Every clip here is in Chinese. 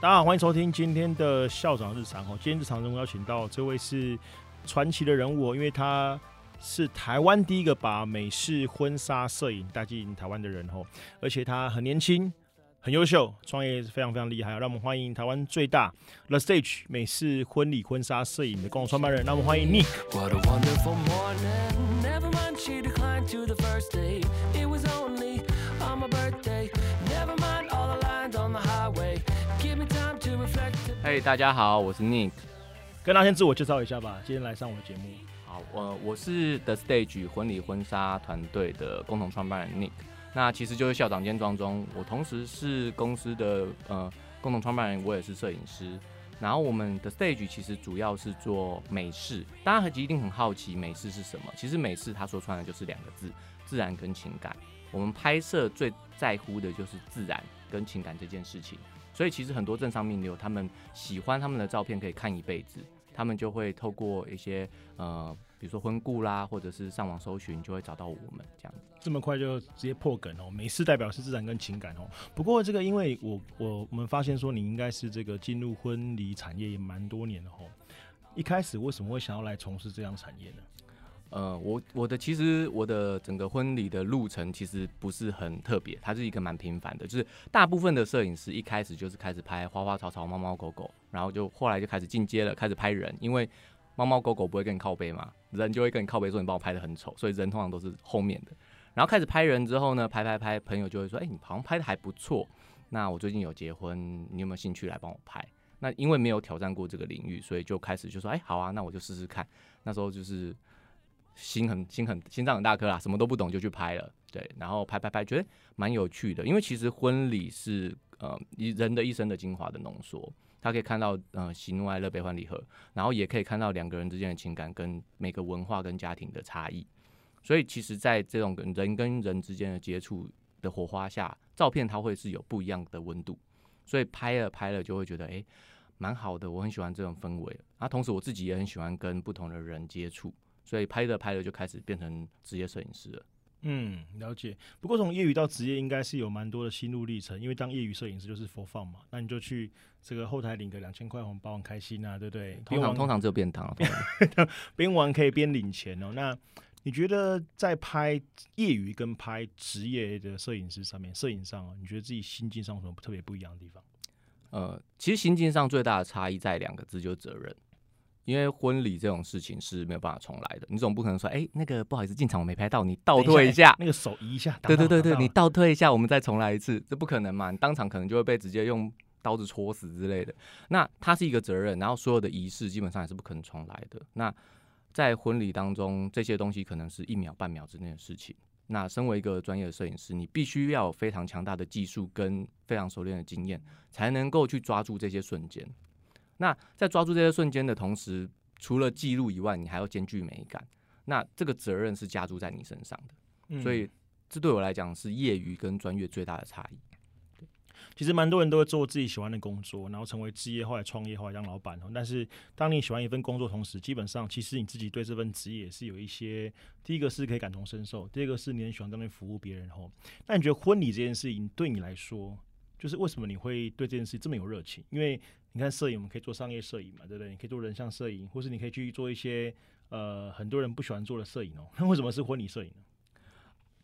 大家好，欢迎收听今天的校长日常哦。今天日常中邀请到这位是传奇的人物，因为他是台湾第一个把美式婚纱摄影带进台湾的人哦，而且他很年轻、很优秀，创业是非常非常厉害。让我们欢迎台湾最大 The Stage 美式婚礼婚纱摄影的共同创办人，让我们欢迎 Nick。What a wonderful morning. 嘿大家好，我是 Nick。跟大家先自我介绍一下吧，今天来上我的节目。好，我我是 The Stage 婚礼婚纱团队的共同创办人 Nick。那其实就是校长兼庄中，我同时是公司的呃共同创办人，我也是摄影师。然后我们的 Stage 其实主要是做美式，大家一定很好奇美式是什么。其实美式它说穿了就是两个字：自然跟情感。我们拍摄最在乎的就是自然跟情感这件事情。所以其实很多正商名流，他们喜欢他们的照片可以看一辈子，他们就会透过一些呃，比如说婚顾啦，或者是上网搜寻，就会找到我们这样子。这么快就直接破梗哦，没事代表是自然跟情感哦。不过这个，因为我我我们发现说你应该是这个进入婚礼产业也蛮多年了哦。一开始为什么会想要来从事这样产业呢？呃，我我的其实我的整个婚礼的路程其实不是很特别，它是一个蛮平凡的，就是大部分的摄影师一开始就是开始拍花花草草、猫猫狗狗，然后就后来就开始进阶了，开始拍人，因为猫猫狗狗不会跟你靠背嘛，人就会跟你靠背说你帮我拍的很丑，所以人通常都是后面的。然后开始拍人之后呢，拍拍拍，朋友就会说，哎、你好像拍的还不错，那我最近有结婚，你有没有兴趣来帮我拍？那因为没有挑战过这个领域，所以就开始就说，哎、好啊，那我就试试看。那时候就是心很心很心脏很大颗啦，什么都不懂就去拍了，对，然后拍拍拍，觉得蛮有趣的，因为其实婚礼是呃一人的一生的精华的浓缩，他可以看到呃喜怒哀乐悲欢离合，然后也可以看到两个人之间的情感跟每个文化跟家庭的差异，所以其实，在这种跟人跟人之间的接触的火花下，照片它会是有不一样的温度，所以拍了拍了就会觉得诶蛮好的，我很喜欢这种氛围，那同时我自己也很喜欢跟不同的人接触。所以拍着拍着就开始变成职业摄影师了。嗯，了解。不过从业余到职业，应该是有蛮多的心路历程。因为当业余摄影师就是佛放嘛，那你就去这个后台领个两千块红包，很开心啊，对不对？通边玩常通常只有便当 边玩可以边领钱哦。那你觉得在拍业余跟拍职业的摄影师上面，摄影上哦，你觉得自己心境上有什么特别不一样的地方？呃，其实心境上最大的差异在两个字，就是责任。因为婚礼这种事情是没有办法重来的，你总不可能说，哎、那个不好意思，进场我没拍到，你倒退一下，那个手移一下，对对对对，你倒退一下，我们再重来一次，这不可能嘛？你当场可能就会被直接用刀子戳死之类的。那它是一个责任，然后所有的仪式基本上也是不可能重来的。那在婚礼当中，这些东西可能是一秒半秒之内的事情。那身为一个专业的摄影师，你必须要有非常强大的技术跟非常熟练的经验，才能够去抓住这些瞬间。那在抓住这些瞬间的同时，除了记录以外，你还要兼具美感。那这个责任是加注在你身上的。嗯所以这对我来讲是业余跟专业最大的差异。其实蛮多人都会做自己喜欢的工作，然后成为职业，后来创业，后来当老板哦。但是当你喜欢一份工作，同时基本上其实你自己对这份职业也是有一些，第一个是可以感同身受，第二个是你很喜欢在那边服务别人哦。那你觉得婚礼这件事情对你来说，就是为什么你会对这件事这么有热情？因为你看摄影，我们可以做商业摄影嘛，对不对？你可以做人像摄影，或是你可以去做一些呃很多人不喜欢做的摄影哦。那为什么是婚礼摄影呢？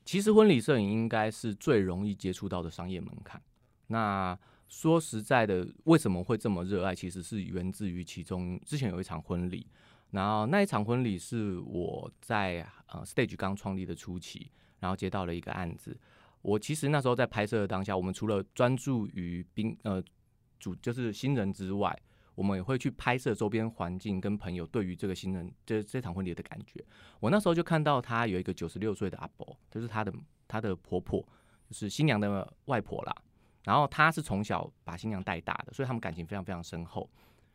其实婚礼摄影应该是最容易接触到的商业门槛。那说实在的，为什么会这么热爱？其实是源自于其中之前有一场婚礼，然后那一场婚礼是我在呃 stage 刚创立的初期，然后接到了一个案子。我其实那时候在拍摄的当下，我们除了专注于宾呃主就是新人之外，我们也会去拍摄周边环境跟朋友对于这个新人这这场婚礼的感觉。我那时候就看到他有一个九十六岁的阿伯，就是他的他的婆婆，就是新娘的外婆啦。然后他是从小把新娘带大的，所以他们感情非常非常深厚。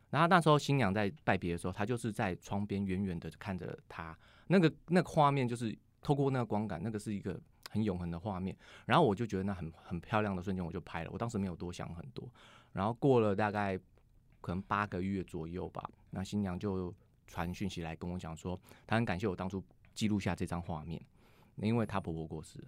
然后那时候新娘在拜别的时候，他就是在窗边远远的看着他，那个那个画面就是透过那个光感，那个是一个很永恒的画面。然后我就觉得那很很漂亮的瞬间，我就拍了。我当时没有多想很多。然后过了大概可能八个月左右吧，那新娘就传讯息来跟我讲说，她很感谢我当初记录下这张画面，因为她婆婆过世。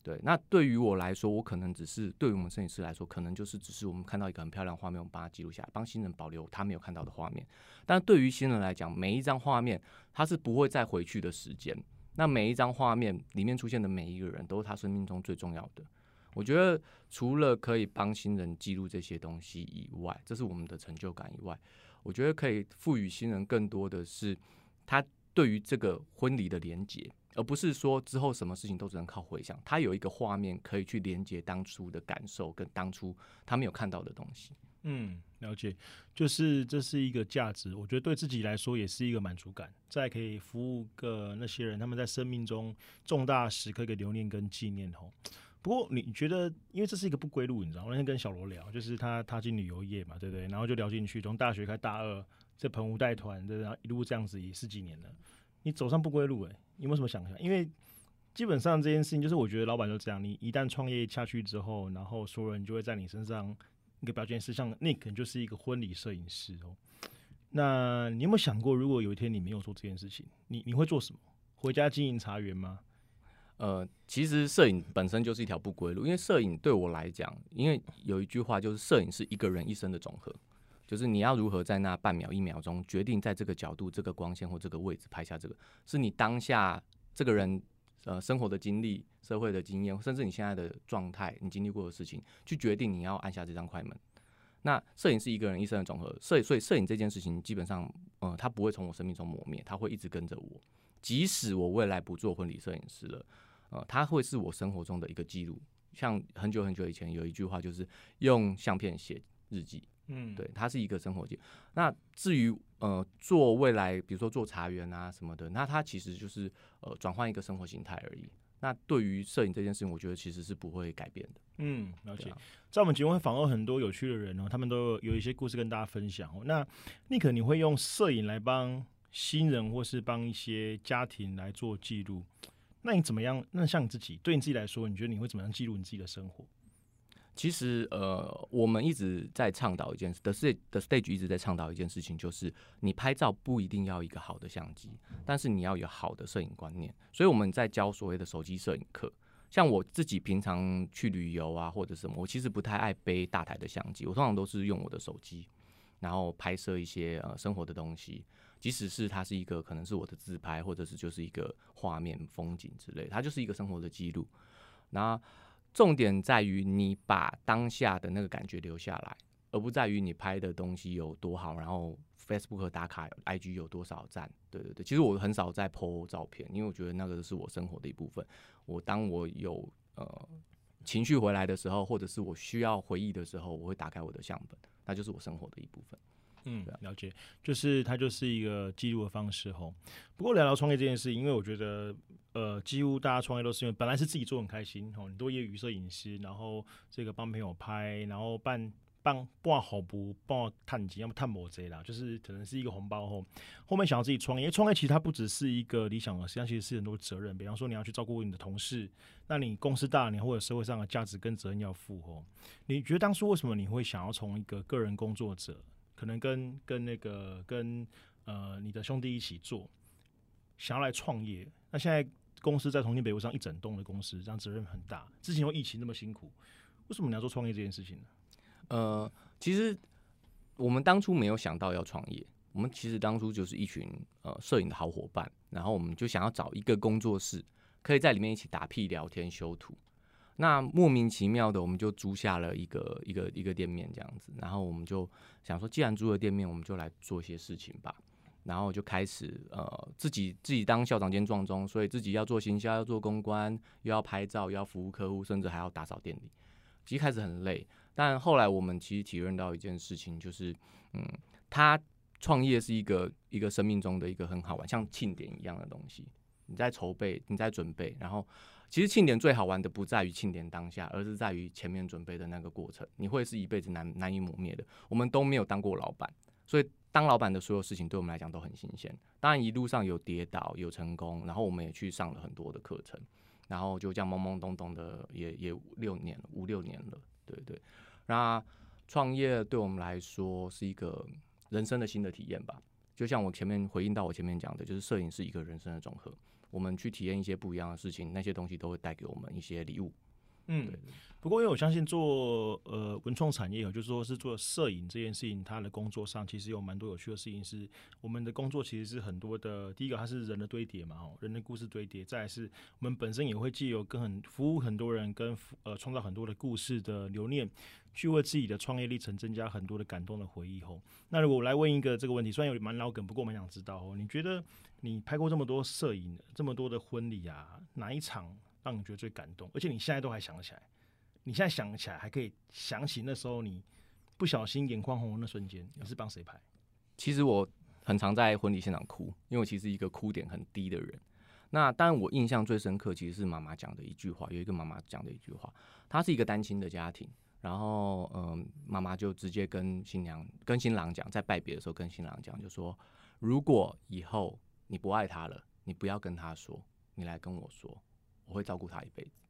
对，那对于我来说，我可能只是对于我们摄影师来说，可能就是只是我们看到一个很漂亮画面，我们把它记录下来，帮新人保留他没有看到的画面。但对于新人来讲，每一张画面他是不会再回去的时间。那每一张画面里面出现的每一个人，都是他生命中最重要的。我觉得除了可以帮新人记录这些东西以外，这是我们的成就感以外，我觉得可以赋予新人更多的是他对于这个婚礼的连接，而不是说之后什么事情都只能靠回想。他有一个画面可以去连接当初的感受跟当初他没有看到的东西。嗯，了解，就是这是一个价值，我觉得对自己来说也是一个满足感，再可以服务个那些人，他们在生命中重大时刻的留念跟纪念吼。不过你觉得，因为这是一个不归路，你知道，我那天跟小罗聊，就是他踏进旅游业嘛，对不对？然后就聊进去，从大学开大二，在澎湖带团，对，然后一路这样子也十几年了，你走上不归路，哎，有没有什么想象？因为基本上这件事情，就是我觉得老板就这样，你一旦创业下去之后，然后所有人就会在你身上。一个标签是像 Nick 就是一个婚礼摄影师哦。那你有没有想过，如果有一天你没有做这件事情，你你会做什么？回家经营茶园吗？呃，其实摄影本身就是一条不归路，因为摄影对我来讲，因为有一句话就是摄影是一个人一生的总和，就是你要如何在那半秒一秒钟决定在这个角度、这个光线或这个位置拍下这个，是你当下这个人。呃，生活的经历、社会的经验，甚至你现在的状态，你经历过的事情，去决定你要按下这张快门。那摄影是一个人一生的总和，摄所以摄影这件事情基本上，呃，它不会从我生命中磨灭，它会一直跟着我。即使我未来不做婚礼摄影师了，呃，它会是我生活中的一个记录。像很久很久以前有一句话，就是用相片写日记。嗯，对，它是一个生活记。那至于呃做未来，比如说做茶园啊什么的，那它其实就是呃转换一个生活形态而已。那对于摄影这件事情，我觉得其实是不会改变的。嗯，了解。在我们节目会访问很多有趣的人哦，他们都有一些故事跟大家分享哦。那宁可你会用摄影来帮新人，或是帮一些家庭来做记录。那你怎么样？那像你自己，对你自己来说，你觉得你会怎么样记录你自己的生活？其实，呃，我们一直在倡导一件事，，the stage the stage 一直在倡导一件事情，就是你拍照不一定要一个好的相机，但是你要有好的摄影观念。所以我们在教所谓的手机摄影课。像我自己平常去旅游啊，或者什么，我其实不太爱背大台的相机，我通常都是用我的手机，然后拍摄一些呃生活的东西，即使是它是一个可能是我的自拍，或者是就是一个画面、风景之类，它就是一个生活的记录。那重点在于你把当下的那个感觉留下来，而不在于你拍的东西有多好，然后 Facebook 打卡、IG 有多少赞。对对对，其实我很少在 po 照片，因为我觉得那个是我生活的一部分。我当我有呃情绪回来的时候，或者是我需要回忆的时候，我会打开我的相本，那就是我生活的一部分。嗯，了解，就是它就是一个记录的方式吼。不过聊聊创业这件事，因为我觉得，呃，几乎大家创业都是因为本来是自己做很开心吼，很多业余摄影师，然后这个帮朋友拍，然后办办办好不办探机，要么探某贼啦，就是可能是一个红包吼。后面想要自己创业，创业其实它不只是一个理想，实际上其实是很多责任。比方说你要去照顾你的同事，那你公司大，你或者社会上的价值跟责任要负吼。你觉得当初为什么你会想要从一个个人工作者？可能跟跟那个跟呃你的兄弟一起做，想要来创业。那现在公司在重庆北路上一整栋的公司，这样责任很大。之前有疫情那么辛苦，为什么你要做创业这件事情呢？呃，其实我们当初没有想到要创业，我们其实当初就是一群呃摄影的好伙伴，然后我们就想要找一个工作室，可以在里面一起打屁、聊天、修图。那莫名其妙的，我们就租下了一个一个一个店面这样子，然后我们就想说，既然租了店面，我们就来做些事情吧。然后就开始呃自己自己当校长兼壮中，所以自己要做行销，要做公关，又要拍照，又要服务客户，甚至还要打扫店里。其实开始很累，但后来我们其实体认到一件事情，就是嗯，他创业是一个一个生命中的一个很好玩，像庆典一样的东西。你在筹备，你在准备，然后。其实庆典最好玩的不在于庆典当下，而是在于前面准备的那个过程。你会是一辈子难难以磨灭的。我们都没有当过老板，所以当老板的所有事情对我们来讲都很新鲜。当然一路上有跌倒，有成功，然后我们也去上了很多的课程，然后就这样懵懵懂懂的，也也六年五六年了，对对。那创业对我们来说是一个人生的新的体验吧。就像我前面回应到我前面讲的，就是摄影是一个人生的总和。我们去体验一些不一样的事情，那些东西都会带给我们一些礼物。嗯对，不过因为我相信做呃文创产业有，就是说是做摄影这件事情，它的工作上其实有蛮多有趣的事情。是我们的工作其实是很多的，第一个它是人的堆叠嘛，哦，人的故事堆叠；再来是我们本身也会既有跟很服务很多人，跟服呃创造很多的故事的留念，去为自己的创业历程增加很多的感动的回忆。吼，那如果我来问一个这个问题，虽然有点蛮老梗，不过我蛮想知道哦，你觉得你拍过这么多摄影，这么多的婚礼啊，哪一场让你觉得最感动？而且你现在都还想得起来？你现在想起来还可以想起那时候你不小心眼眶红的那瞬间，你是帮谁拍？其实我很常在婚礼现场哭，因为我其实一个哭点很低的人。那当然，我印象最深刻其实是妈妈讲的一句话，有一个妈妈讲的一句话，她是一个单亲的家庭，然后嗯，妈妈就直接跟新娘、跟新郎讲，在拜别的时候跟新郎讲，就说如果以后你不爱他了，你不要跟他说，你来跟我说，我会照顾他一辈子。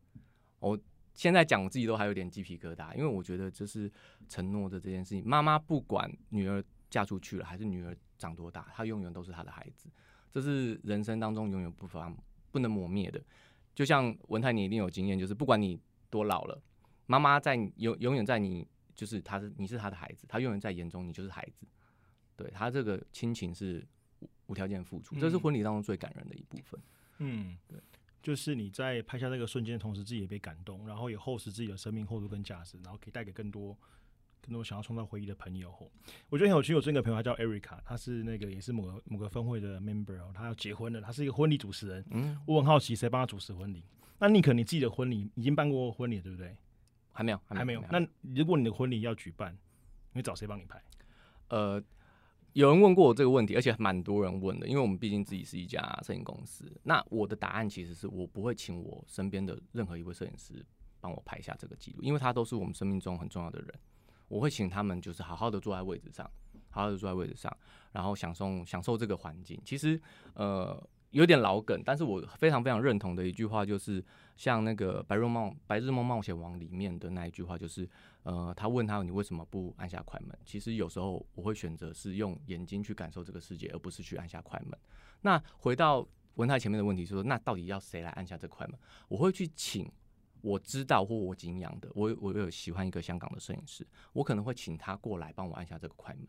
我现在讲我自己都还有点鸡皮疙瘩，因为我觉得这是承诺的这件事情。妈妈不管女儿嫁出去了，还是女儿长多大，她永远都是她的孩子，这是人生当中永远不妨不能磨灭的。就像文泰，你一定有经验，就是不管你多老了，妈妈在永永远在你，就是她是你是她的孩子，她永远在眼中你就是孩子。对她这个亲情是无无条件付出，这是嗯婚礼当中最感人的一部分。嗯，对，就是你在拍下那个瞬间的同时，自己也被感动，然后也厚实自己的生命厚度跟价值，然后可以带给更多更多想要创造回忆的朋友。我觉得很有趣。我最近一个朋友，他叫 Erica，他是那个也是某个某个分会的 member 哦，他要结婚了，他是一个婚礼主持人。嗯，我很好奇，谁帮他主持婚礼？那你可能你自己的婚礼已经办过婚礼，对不对？还没有，还没有。那如果你的婚礼要举办，你会找谁帮你拍？呃，有人问过我这个问题，而且蛮多人问的，因为我们毕竟自己是一家摄影公司。那我的答案其实是我不会请我身边的任何一位摄影师帮我拍下这个记录，因为他都是我们生命中很重要的人。我会请他们就是好好的坐在位置上，好好的坐在位置上，然后享受享受这个环境。其实呃有点老梗，但是我非常非常认同的一句话就是，像那个《白日梦白日梦冒险王》里面的那一句话，就是呃，他问他你为什么不按下快门？其实有时候我会选择是用眼睛去感受这个世界，而不是去按下快门。那回到文泰前面的问题，是说那到底要谁来按下这快门？我会去请我知道或我敬仰的，我我有喜欢一个香港的摄影师，我可能会请他过来帮我按下这个快门。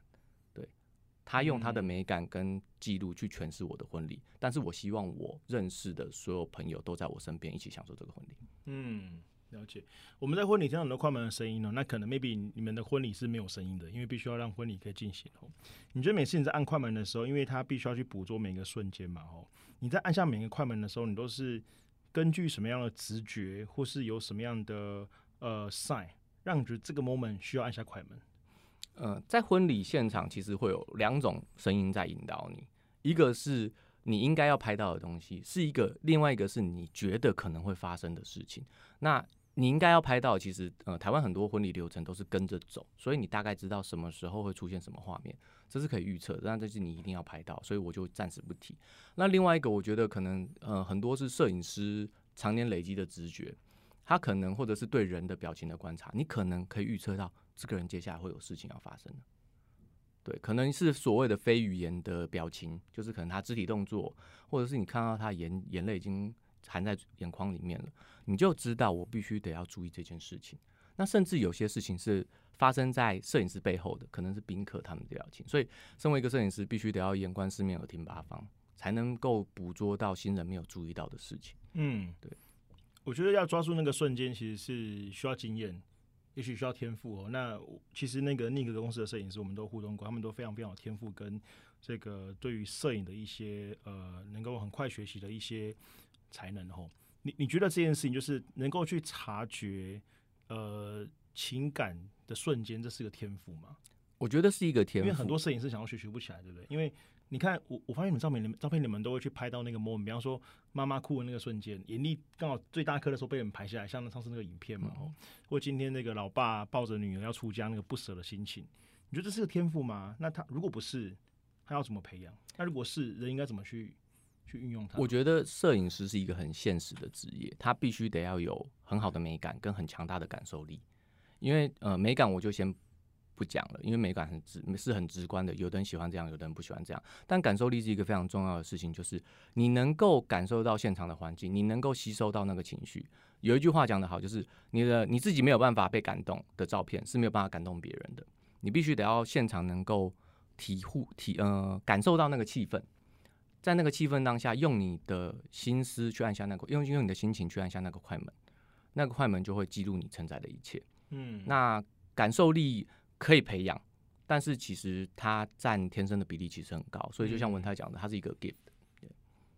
对他用他的美感跟记录去诠释我的婚礼，但是我希望我认识的所有朋友都在我身边一起享受这个婚礼。嗯，了解。我们在婚礼听到很多快门的声音呢，那可能 maybe 你们的婚礼是没有声音的，因为必须要让婚礼可以进行哦。你觉得每次你在按快门的时候，因为它必须要去捕捉每个瞬间嘛哦，你在按下每个快门的时候，你都是根据什么样的直觉，或是有什么样的呃 sign，让你觉得这个 moment 需要按下快门？呃，在婚礼现场其实会有两种声音在引导你，一个是你应该要拍到的东西，是一个；另外一个是你觉得可能会发生的事情。那你应该要拍到，其实呃，台湾很多婚礼流程都是跟着走，所以你大概知道什么时候会出现什么画面，这是可以预测的。但这是你一定要拍到，所以我就暂时不提。那另外一个，我觉得可能呃，很多是摄影师常年累积的直觉，他可能或者是对人的表情的观察，你可能可以预测到这个人接下来会有事情要发生的。对，可能是所谓的非语言的表情，就是可能他肢体动作，或者是你看到他眼眼泪已经含在眼眶里面了，你就知道我必须得要注意这件事情。那甚至有些事情是发生在摄影师背后的，可能是宾客他们的表情。所以，身为一个摄影师，必须得要眼观四面，耳听八方，才能够捕捉到新人没有注意到的事情。嗯，对。我觉得要抓住那个瞬间，其实是需要经验，也许需要天赋哦。那其实那个那个公司的摄影师，我们都互动过，他们都非常非常有天赋，跟这个对于摄影的一些呃，能够很快学习的一些才能哦。你你觉得这件事情就是能够去察觉呃情感的瞬间，这是个天赋吗？我觉得是一个天赋，因为很多摄影师想要学学不起来，对不对？因为你看我，我发现你们照片，你们照片你们都会去拍到那个 moment，比方说妈妈哭的那个瞬间，眼泪刚好最大颗的时候被你们拍下来，像上次那个影片嘛，哦，或今天那个老爸抱着女儿要出家那个不舍的心情，你觉得这是个天赋吗？那他如果不是，他要怎么培养？那如果是，人应该怎么去去运用它？我觉得摄影师是一个很现实的职业，他必须得要有很好的美感跟很强大的感受力。因为呃，美感我就先不讲了，因为美感很直是很直观的，有的人喜欢这样，有的人不喜欢这样。但感受力是一个非常重要的事情，就是你能够感受到现场的环境，你能够吸收到那个情绪。有一句话讲得好，就是你的你自己没有办法被感动的照片是没有办法感动别人的，你必须得要现场能够体护体呃感受到那个气氛，在那个气氛当下，用你的心思去按下那个，用用你的心情去按下那个快门，那个快门就会记录你承载的一切。嗯，那感受力可以培养，但是其实它占天生的比例其实很高，所以就像文泰讲的，它是一个 gift。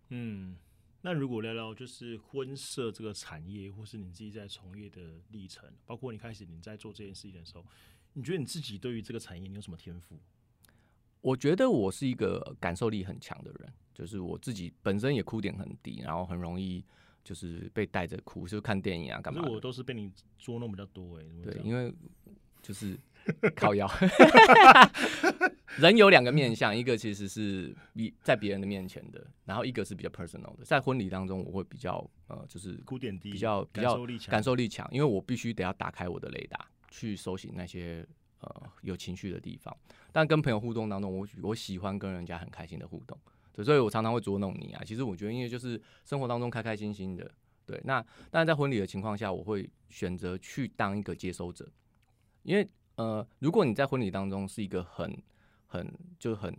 嗯，那如果聊聊就是婚摄这个产业，或是你自己在从业的历程，包括你开始你在做这件事情的时候，你觉得你自己对于这个产业你有什么天赋？我觉得我是一个感受力很强的人，就是我自己本身也哭点很低，然后很容易就是被带着哭，就看电影啊干嘛我都是被你捉弄比较多哎、欸，对，因为就是 靠腰。人有两个面相，一个其实是比在别人的面前的，然后一个是比较 personal 的。在婚礼当中，我会比较呃，就是古典低，比较比较感受力强，因为我必须得要打开我的雷达去搜寻那些呃有情绪的地方。但跟朋友互动当中，我我喜欢跟人家很开心的互动，对，所以我常常会捉弄你啊。其实我觉得，因为就是生活当中开开心心的，对。那但是在婚礼的情况下，我会选择去当一个接收者，因为呃，如果你在婚礼当中是一个很很就很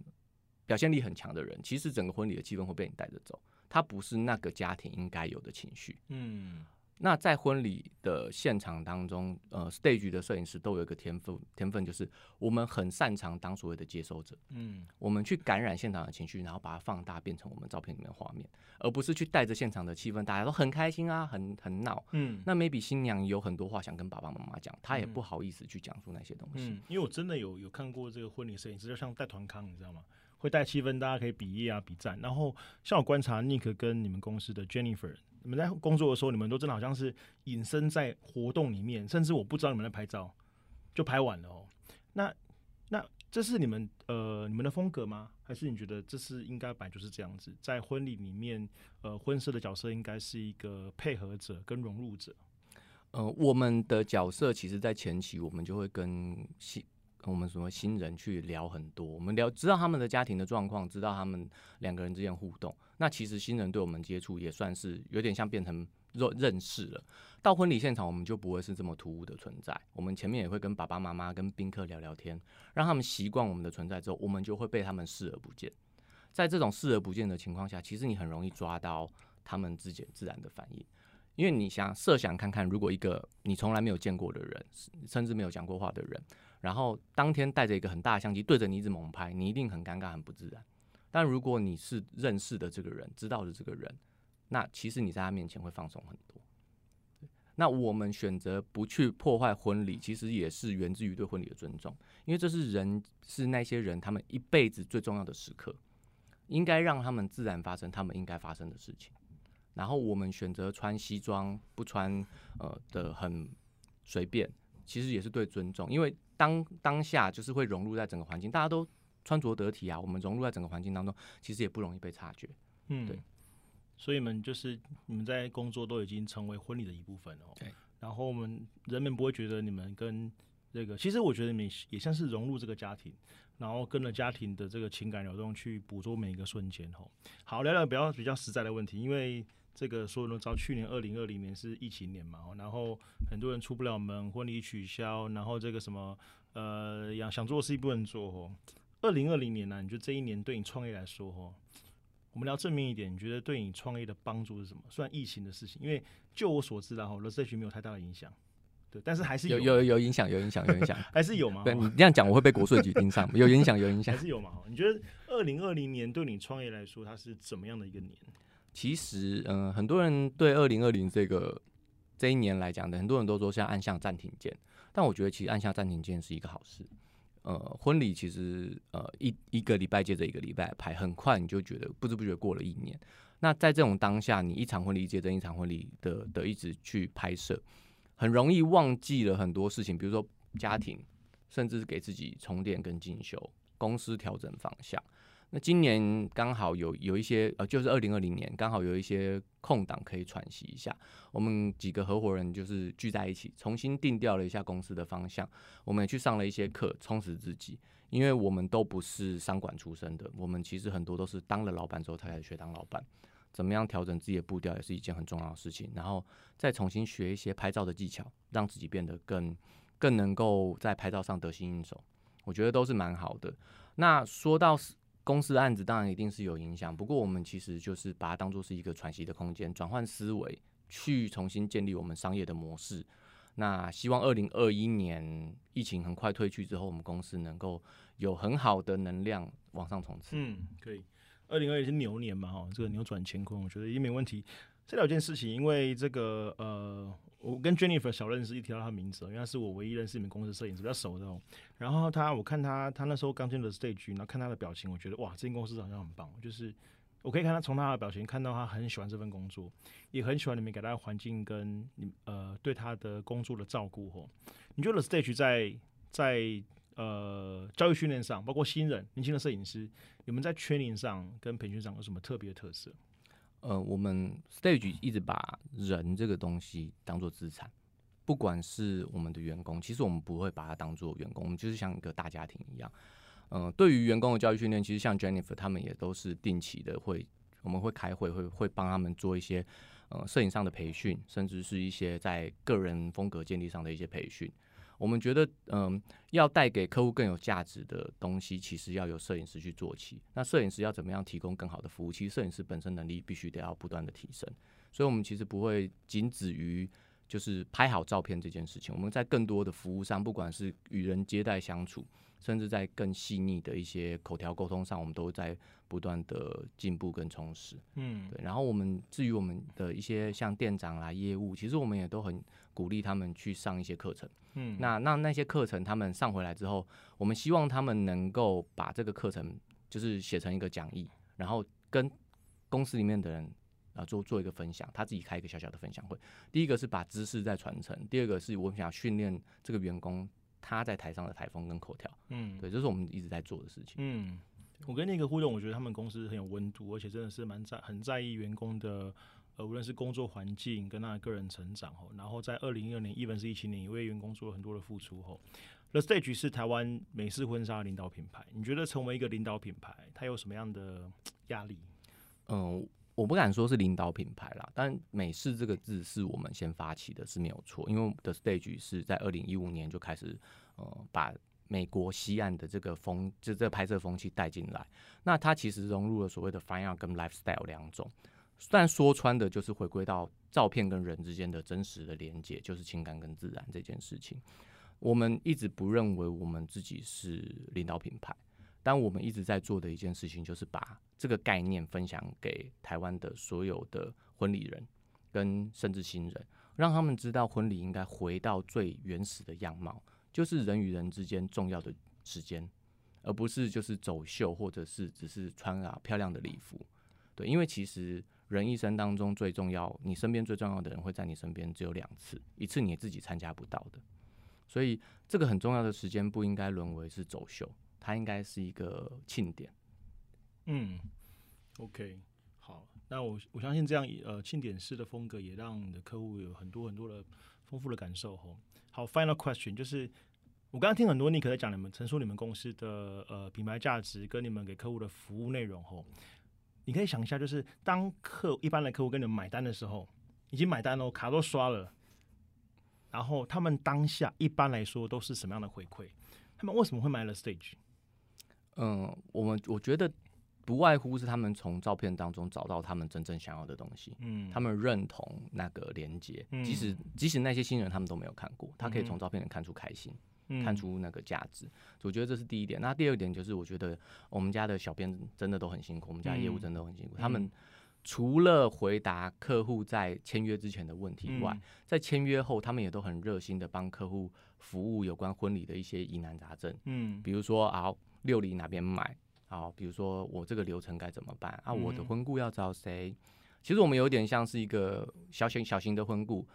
表现力很强的人，其实整个婚礼的气氛会被你带着走，它不是那个家庭应该有的情绪。嗯那在婚礼的现场当中，呃，stage 的摄影师都有一个天分，天分就是我们很擅长当所谓的接收者，嗯我们去感染现场的情绪，然后把它放大变成我们照片里面的画面，而不是去带着现场的气氛，大家都很开心啊，很很闹。嗯那 maybe 新娘有很多话想跟爸爸妈妈讲，她也不好意思去讲述那些东西。嗯，因为我真的有有看过这个婚礼摄影师，就像带团康，你知道吗？会带气氛，大家可以比耶啊、比赞。然后像我观察 Nick 跟你们公司的 Jennifer，你们在工作的时候，你们都真的好像是隐身在活动里面，甚至我不知道你们在拍照，就拍完了哦。那那这是你们呃你们的风格吗？还是你觉得这是应该本来就是这样子？在婚礼里面，呃，婚摄的角色应该是一个配合者跟融入者。呃，我们的角色其实，在前期我们就会跟新我们什么新人去聊很多，我们聊知道他们的家庭的状况，知道他们两个人之间互动。那其实新人对我们接触也算是有点像变成认认识了。到婚礼现场，我们就不会是这么突兀的存在。我们前面也会跟爸爸妈妈、跟宾客聊聊天，让他们习惯我们的存在之后，我们就会被他们视而不见。在这种视而不见的情况下，其实你很容易抓到他们自己自然的反应。因为你想设想看看，如果一个你从来没有见过的人，甚至没有讲过话的人，然后当天带着一个很大的相机对着你一直猛拍，你一定很尴尬、很不自然。但如果你是认识的这个人，知道的这个人，那其实你在他面前会放松很多。那我们选择不去破坏婚礼，其实也是源自于对婚礼的尊重，因为这是人是那些人他们一辈子最重要的时刻，应该让他们自然发生他们应该发生的事情。然后我们选择穿西装，不穿呃的很随便，其实也是对尊重，因为当当下就是会融入在整个环境，大家都穿着得体啊，我们融入在整个环境当中，其实也不容易被察觉。嗯，对。所以你们就是你们在工作都已经成为婚礼的一部分哦。对。然后我们人们不会觉得你们跟这个，其实我觉得你们也像是融入这个家庭，然后跟着家庭的这个情感流动去捕捉每一个瞬间哦。好，聊聊比较比较实在的问题，因为这个所有人都知道，去年二零二零年是疫情年嘛，哦然后很多人出不了门，婚礼取消，然后这个什么呃想想做的事情不能做哦。二零二零年呢、你觉得这一年对你创业来说哦？我们聊正面一点，你觉得对你创业的帮助是什么？虽然疫情的事情，因为就我所知啦，哈 r e s e a r c h 没有太大的影响，对，但是还是有有有有影响，有影响，有影响。还是有嘛？对你这样讲，我会被国税局盯上。有影响，有影响还。是有嘛？哈你觉得二零二零年对你创业来说，它是怎么样的一个年？其实，嗯、很多人对二零二零这个这一年来讲的，很多人都说是要按下暂停键，但我觉得其实按下暂停键是一个好事。呃，婚礼其实呃一一个礼拜接着一个礼拜拍，很快你就觉得不知不觉过了一年。那在这种当下，你一场婚礼接着一场婚礼的的一直去拍摄，很容易忘记了很多事情，比如说家庭，甚至是给自己充电跟进修，公司调整方向。那今年刚好有有一些呃，就是二零二零年刚好有一些空档可以喘息一下，我们几个合伙人就是聚在一起，重新定调了一下公司的方向。我们也去上了一些课，充实自己，因为我们都不是商管出身的，我们其实很多都是当了老板之后才开始学当老板。怎么样调整自己的步调也是一件很重要的事情，然后再重新学一些拍照的技巧，让自己变得更更能够在拍照上得心应手，我觉得都是蛮好的。那说到公司案子，当然一定是有影响，不过我们其实就是把它当做是一个喘息的空间，转换思维，去重新建立我们商业的模式。那希望二零二一年疫情很快退去之后，我们公司能够有很好的能量往上冲刺。嗯，可以。二零二一是牛年嘛，哈，这个扭转乾坤，我觉得也没问题。再聊一件事情，因为这个呃，我跟 Jennifer 小认识，一提到他名字，因为他是我唯一认识你们公司摄影师比较熟的哦。然后他，我看他，他那时候刚进的 stage，然后看他的表情，我觉得哇，这间公司好像很棒。就是我可以看他从他的表情看到他很喜欢这份工作，也很喜欢你们给他的环境跟你呃对他的工作的照顾。吼，你觉得 stage 在在？呃，教育训练上，包括新人、年轻的摄影师，你们在 training 上跟培训上有什么特别的特色？呃，我们 stage 一直把人这个东西当做资产，不管是我们的员工，其实我们不会把它当做员工，我们就是像一个大家庭一样。嗯，对于员工的教育训练，其实像 Jennifer 他们也都是定期的会，我们会开会，会会帮他们做一些呃摄影上的培训，甚至是一些在个人风格建立上的一些培训。我们觉得，嗯，要带给客户更有价值的东西，其实要由摄影师去做起。那摄影师要怎么样提供更好的服务？其实摄影师本身能力必须得要不断的提升。所以，我们其实不会仅止于就是拍好照片这件事情。我们在更多的服务上，不管是与人接待相处，甚至在更细腻的一些口条沟通上，我们都在不断的进步跟充实。嗯，对。然后，我们至于我们的一些像店长啦、业务，其实我们也都很鼓励他们去上一些课程。嗯，那那那些课程他们上回来之后，我们希望他们能够把这个课程就是写成一个讲义，然后跟公司里面的人啊做做一个分享，他自己开一个小小的分享会。第一个是把知识在传承，第二个是我们想训练这个员工他在台上的台风跟口条。嗯，对，这是我们一直在做的事情。嗯，我跟那个互动，我觉得他们公司很有温度，而且真的是蛮在很在意员工的。呃，无论是工作环境跟他的个人成长吼，然后在二零一二年，一本是一七年，也为员工做了很多的付出吼。The Stage 是台湾美式婚纱领导品牌，你觉得成为一个领导品牌，它有什么样的压力？嗯，我不敢说是领导品牌啦，但美式这个字是我们先发起的，是没有错。因为 The Stage 是在二零一五年就开始，呃，把美国西岸的这个风，就这拍摄风气带进来。那它其实融入了所谓的 Fine Art 跟 Lifestyle 两种。但说穿的，就是回归到照片跟人之间的真实的连接，就是情感跟自然这件事情。我们一直不认为我们自己是领导品牌，但我们一直在做的一件事情，就是把这个概念分享给台湾的所有的婚礼人跟甚至新人，让他们知道婚礼应该回到最原始的样貌，就是人与人之间重要的时间，而不是就是走秀或者是只是穿啊漂亮的礼服。对，因为其实。人一生当中最重要，你身边最重要的人会在你身边只有两次，一次你自己参加不到的，所以这个很重要的时间不应该沦为是走秀，它应该是一个庆典。嗯，OK，好，那我我相信这样呃庆典式的风格也让你的客户有很多很多的丰富的感受吼。好，Final question 就是我刚刚听很多尼克在讲你们陈述你们公司的呃品牌价值跟你们给客户的服务内容吼。你可以想一下，就是当客一般的客户跟你们买单的时候，已经买单了，卡都刷了，然后他们当下一般来说都是什么样的回馈？他们为什么会买了 Stage？嗯，我们我觉得不外乎是他们从照片当中找到他们真正想要的东西，嗯，他们认同那个连接，即使即使那些新人他们都没有看过，他可以从照片里看出开心。看出那个价值，我觉得这是第一点。那第二点就是，我觉得我们家的小编真的都很辛苦，我们家业务真的很辛苦。他们除了回答客户在签约之前的问题外，在签约后，他们也都很热心的帮客户服务有关婚礼的一些疑难杂症。嗯，比如说啊，六里哪边买？好，比如说我这个流程该怎么办？啊，我的婚顾要找谁？其实我们有点像是一个小型小型的婚顾。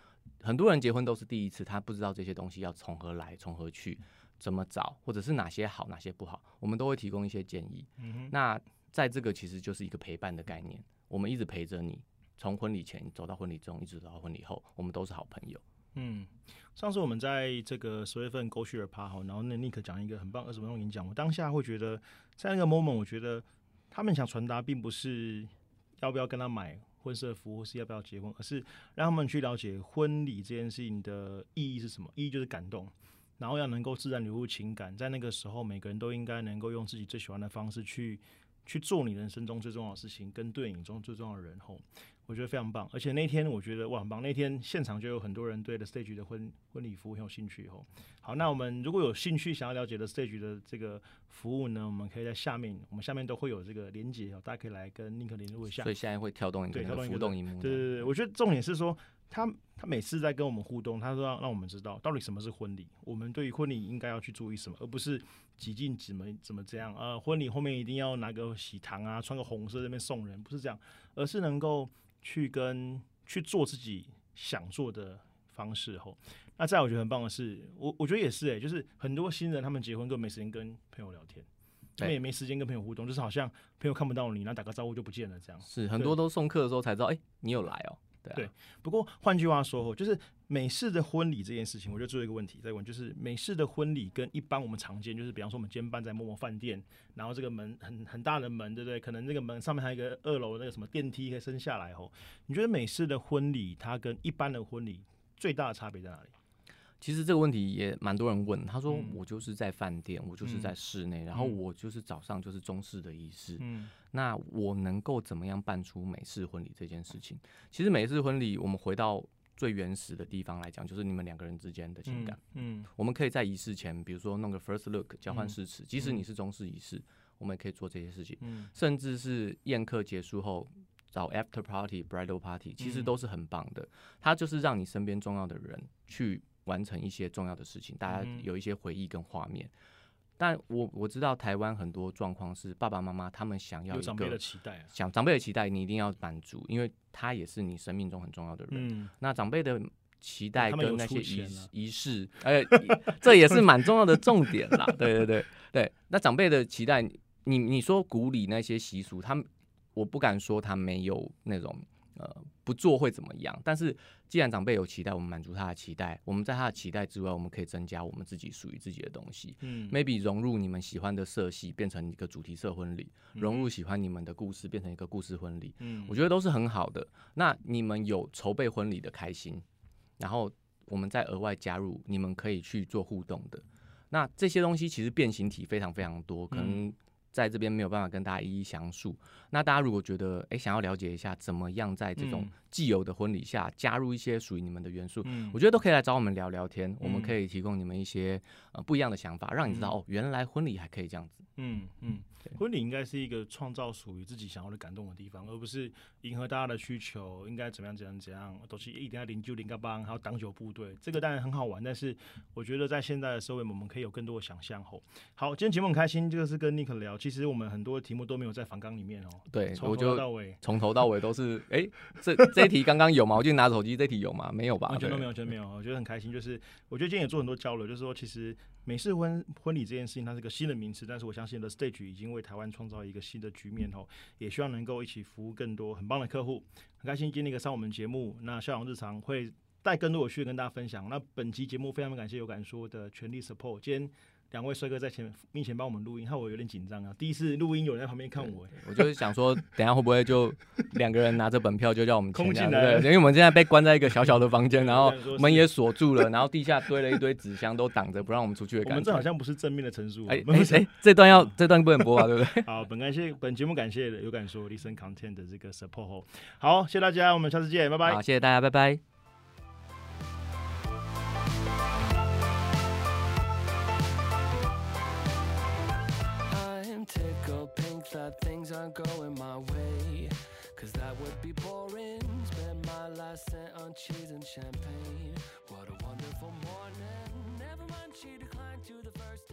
很多人结婚都是第一次，他不知道这些东西要从何来、从何去、怎么找，或者是哪些好、哪些不好，我们都会提供一些建议。嗯那在这个其实就是一个陪伴的概念，我们一直陪着你，从婚礼前走到婚礼中，一直走到婚礼后，我们都是好朋友。嗯，上次我们在这个十月份勾去尔趴哈，然后那 Nick 讲一个很棒二十分钟演讲，我当下会觉得，在那个 moment，我觉得他们想传达并不是要不要跟他买婚摄服务，是要不要结婚，而是让他们去了解婚礼这件事情的意义是什么，意义就是感动，然后要能够自然流入情感，在那个时候，每个人都应该能够用自己最喜欢的方式去去做你人生中最重要的事情，跟对你中最重要的人吼。我觉得非常棒，而且那天我觉得哇很棒，那天现场就有很多人对 The Stage 的婚婚礼服务很有兴趣。以后，好，那我们如果有兴趣想要了解 The Stage 的这个服务呢，我们可以在下面，我们下面都会有这个连接哦，大家可以来跟 Nick 联络一下。所以现在会跳动一个对跳动一个浮动荧幕。对对对，我觉得重点是说，他他每次在跟我们互动，他说让让我们知道到底什么是婚礼，我们对于婚礼应该要去注意什么，而不是几进怎么怎么这样。呃，婚礼后面一定要拿个喜糖啊，穿个红色这边送人，不是这样，而是能够。去跟去做自己想做的方式后，那再我觉得很棒的是，我我觉得也是哎，就是很多新人他们结婚都没时间跟朋友聊天，他们也没时间跟朋友互动，就是好像朋友看不到你，然后打个招呼就不见了这样。是很多都送客的时候才知道，哎，你有来哦。对，不过换句话说，就是美式的婚礼这件事情，我就做一个问题在问，就是美式的婚礼跟一般我们常见，就是比方说我们今天办在某某饭店，然后这个门很很大的门，对不对？可能这个门上面还有一个二楼那个什么电梯可以升下来吼。你觉得美式的婚礼它跟一般的婚礼最大的差别在哪里？其实这个问题也蛮多人问，他说我就是在饭店，我就是在室内，然后我就是早上就是中式的仪式，嗯，那我能够怎么样办出美式婚礼这件事情？其实美式婚礼，我们回到最原始的地方来讲，就是你们两个人之间的情感，嗯，我们可以在仪式前，比如说弄个 first look，交换誓词，即使你是中式仪式，我们也可以做这些事情，嗯，甚至是宴客结束后找 after party bridal party，其实都是很棒的，它就是让你身边重要的人去。完成一些重要的事情，大家有一些回忆跟画面。但我我知道台湾很多状况是爸爸妈妈他们想要长辈的期待，想长辈的期待你一定要满足，因为他也是你生命中很重要的人。那长辈的期待跟那些仪仪式，哎，这也是蛮重要的重点啦。对对对对，那长辈的期待，你你说古礼那些习俗，他们我不敢说他没有那种。呃，不做会怎么样？但是既然长辈有期待，我们满足他的期待。我们在他的期待之外，我们可以增加我们自己属于自己的东西。嗯，maybe 融入你们喜欢的色系，变成一个主题色婚礼；融入喜欢你们的故事，变成一个故事婚礼。嗯，我觉得都是很好的。那你们有筹备婚礼的开心，然后我们再额外加入，你们可以去做互动的。那这些东西其实变形体非常非常多，可能。在这边没有办法跟大家一一详述。那大家如果觉得哎想要了解一下怎么样在这种既有的婚礼下加入一些属于你们的元素，我觉得都可以来找我们聊聊天。我们可以提供你们一些呃不一样的想法，让你知道哦原来婚礼还可以这样子。嗯嗯。婚礼应该是一个创造属于自己想要的感动的地方，而不是迎合大家的需求。应该怎么样怎样怎样，都是一定要零九零个帮，还有挡酒部队。这个当然很好玩，但是我觉得在现在的社会，我们可以有更多的想象。吼，好，今天节目很开心，这个是跟 Nick 聊。其实我们很多题目都没有在反纲里面哦。对，从头到尾，从头到尾都是。哎，这这一题刚刚有吗？我就拿手机，这题有吗？没有吧？完全都没有，完全没有。我觉得很开心，就是我觉得今天也做很多交流，就是说其实。美式婚婚礼这件事情，它是个新的名词，但是我相信 The Stage 已经为台湾创造一个新的局面哦，也希望能够一起服务更多很棒的客户。很开心今天一个上我们节目，那校长日常会带更多有趣的跟大家分享。那本期节目非常感谢有感说的全力 support，今天。两位帅哥在前面前帮我们录音，害我有点紧张啊！第一次录音有人在旁边看我，我就是想说，等下会不会就两个人拿着本票就叫我们 空进来？因为 我们现在被关在一个小小的房间，然后门也锁住了，然后地下堆了一堆纸箱都挡着，不让我们出去的感觉。我们这好像不是正面的陈述。哎哎，这段要这段不能播啊，对不对？好，本感谢本节目感谢有感说 Listen Content 的这个 support。好，谢谢大家，我们下次见，拜拜。好，谢谢大家，拜拜。Things aren't going my way. Cause that would be boring. Spend my last cent on cheese and champagne. What a wonderful morning. Never mind, she declined to the first.